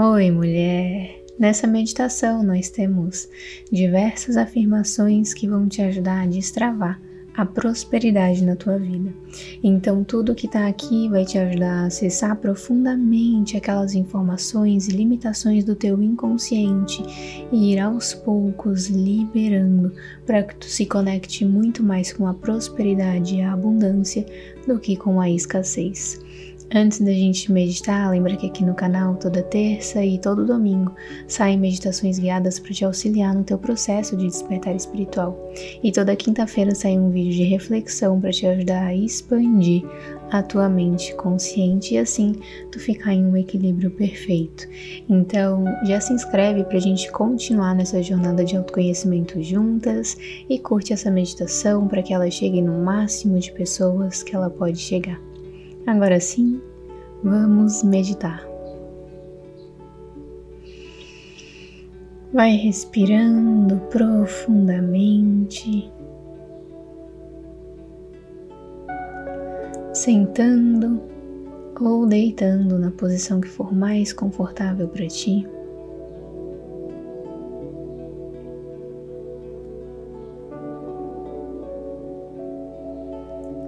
Oi, mulher! Nessa meditação, nós temos diversas afirmações que vão te ajudar a destravar a prosperidade na tua vida. Então, tudo que está aqui vai te ajudar a acessar profundamente aquelas informações e limitações do teu inconsciente e ir aos poucos liberando para que tu se conecte muito mais com a prosperidade e a abundância do que com a escassez. Antes da gente meditar, lembra que aqui no canal toda terça e todo domingo saem meditações guiadas para te auxiliar no teu processo de despertar espiritual. E toda quinta-feira sai um vídeo de reflexão para te ajudar a expandir a tua mente consciente e assim tu ficar em um equilíbrio perfeito. Então, já se inscreve para a gente continuar nessa jornada de autoconhecimento juntas e curte essa meditação para que ela chegue no máximo de pessoas que ela pode chegar. Agora sim, vamos meditar. Vai respirando profundamente, sentando ou deitando na posição que for mais confortável para ti.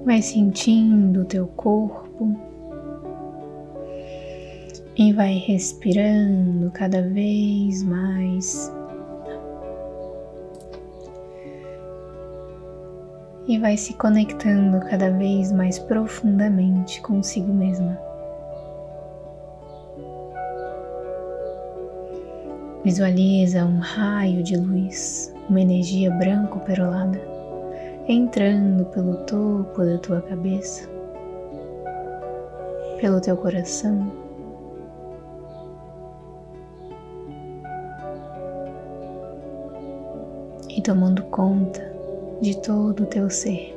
Vai sentindo o teu corpo e vai respirando cada vez mais. E vai se conectando cada vez mais profundamente consigo mesma. Visualiza um raio de luz, uma energia branco perolada entrando pelo topo da tua cabeça, pelo teu coração. E tomando conta de todo o teu ser.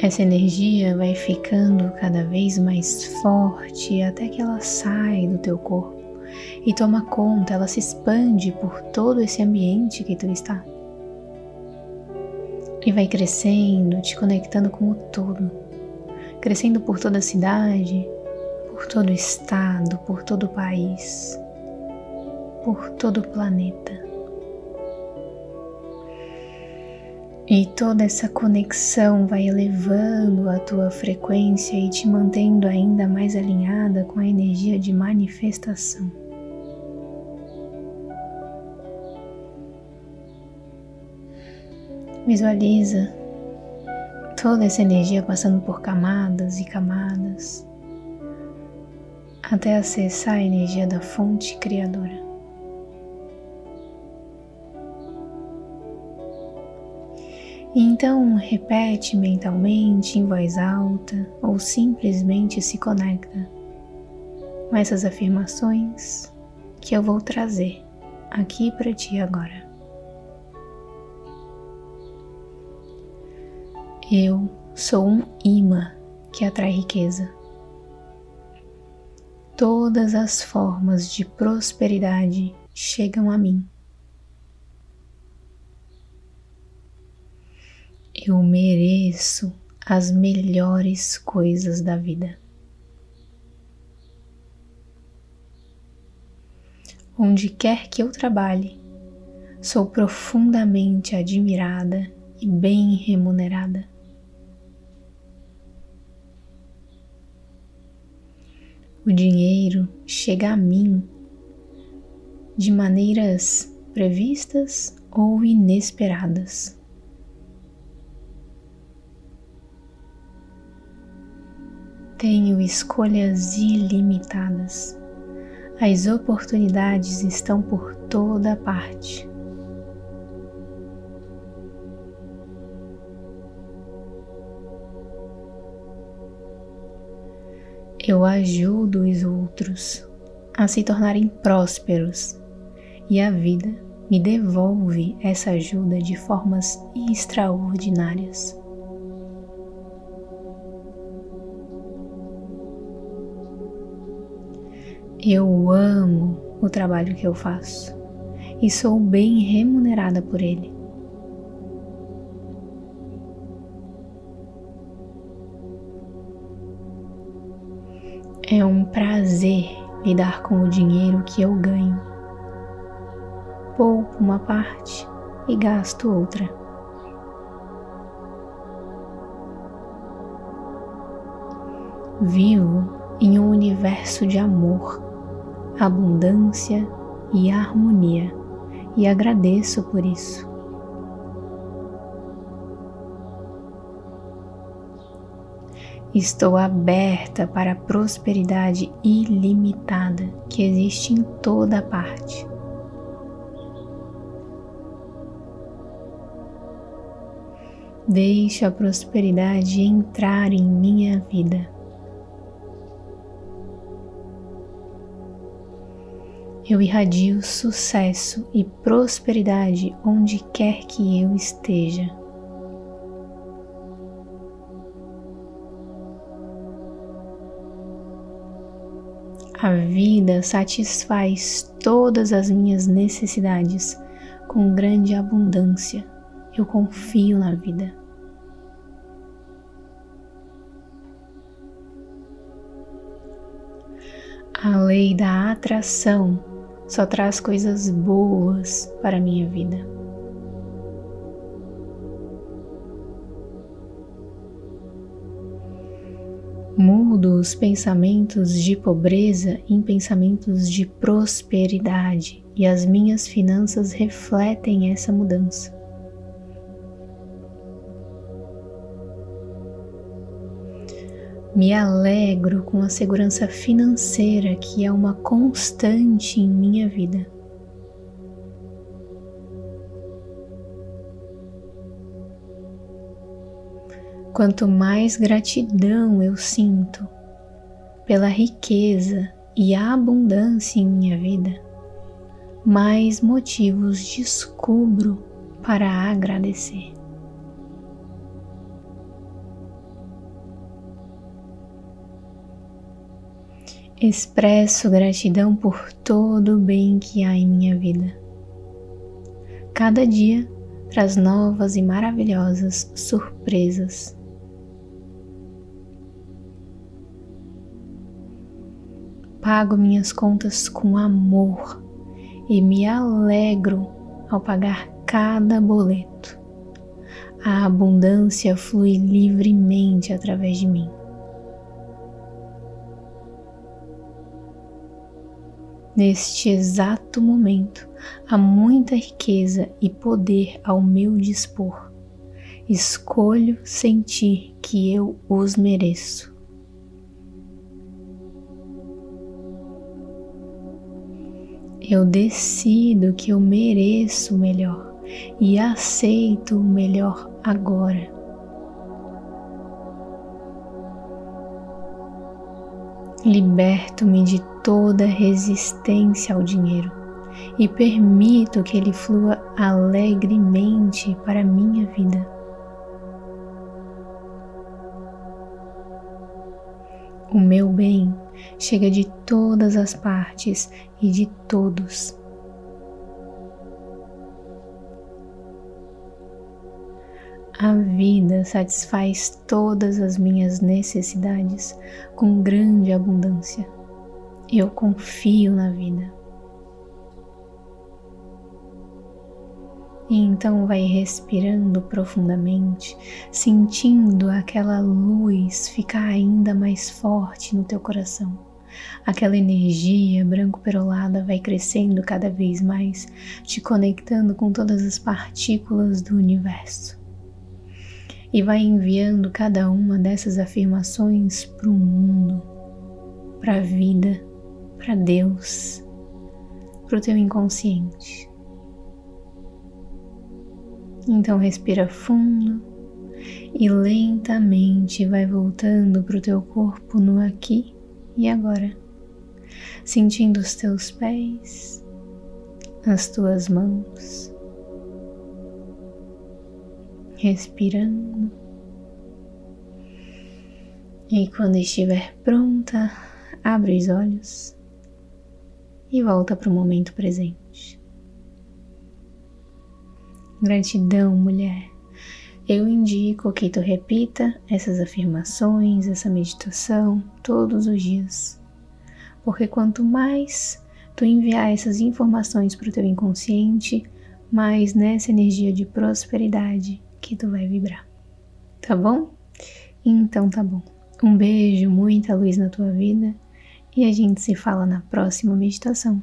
Essa energia vai ficando cada vez mais forte até que ela sai do teu corpo e toma conta, ela se expande por todo esse ambiente que tu está. E vai crescendo, te conectando com o todo, crescendo por toda a cidade, por todo o estado, por todo o país, por todo o planeta. E toda essa conexão vai elevando a tua frequência e te mantendo ainda mais alinhada com a energia de manifestação. Visualiza toda essa energia passando por camadas e camadas até acessar a energia da fonte criadora. Então repete mentalmente em voz alta ou simplesmente se conecta com essas afirmações que eu vou trazer aqui para ti agora. Eu sou um imã que atrai riqueza. Todas as formas de prosperidade chegam a mim Eu mereço as melhores coisas da vida. Onde quer que eu trabalhe, sou profundamente admirada e bem remunerada. O dinheiro chega a mim de maneiras previstas ou inesperadas. Tenho escolhas ilimitadas. As oportunidades estão por toda parte. Eu ajudo os outros a se tornarem prósperos e a vida me devolve essa ajuda de formas extraordinárias. Eu amo o trabalho que eu faço e sou bem remunerada por ele. É um prazer lidar com o dinheiro que eu ganho. Poupo uma parte e gasto outra. Vivo em um universo de amor, abundância e harmonia e agradeço por isso. Estou aberta para a prosperidade ilimitada que existe em toda parte. Deixe a prosperidade entrar em minha vida. Eu irradio sucesso e prosperidade onde quer que eu esteja. A vida satisfaz todas as minhas necessidades com grande abundância. Eu confio na vida. A lei da atração só traz coisas boas para a minha vida. Mudo os pensamentos de pobreza em pensamentos de prosperidade e as minhas finanças refletem essa mudança. Me alegro com a segurança financeira que é uma constante em minha vida. Quanto mais gratidão eu sinto pela riqueza e abundância em minha vida, mais motivos descubro para agradecer. Expresso gratidão por todo o bem que há em minha vida. Cada dia traz novas e maravilhosas surpresas. Pago minhas contas com amor e me alegro ao pagar cada boleto. A abundância flui livremente através de mim. Neste exato momento, há muita riqueza e poder ao meu dispor. Escolho sentir que eu os mereço. Eu decido que eu mereço o melhor e aceito o melhor agora. Liberto-me de toda resistência ao dinheiro e permito que ele flua alegremente para minha vida. O meu bem chega de todas as partes e de todos. A vida satisfaz todas as minhas necessidades com grande abundância. Eu confio na vida. E então vai respirando profundamente, sentindo aquela luz ficar ainda mais forte no teu coração. Aquela energia branco-perolada vai crescendo cada vez mais, te conectando com todas as partículas do universo. E vai enviando cada uma dessas afirmações para o mundo, para a vida, para Deus, para o teu inconsciente. Então respira fundo e lentamente vai voltando para o teu corpo no aqui e agora, sentindo os teus pés, as tuas mãos, respirando. E quando estiver pronta, abre os olhos e volta para o momento presente. Gratidão, mulher. Eu indico que tu repita essas afirmações, essa meditação todos os dias. porque quanto mais tu enviar essas informações para o teu inconsciente, mais nessa energia de prosperidade que tu vai vibrar. Tá bom? Então tá bom. Um beijo, muita luz na tua vida e a gente se fala na próxima meditação.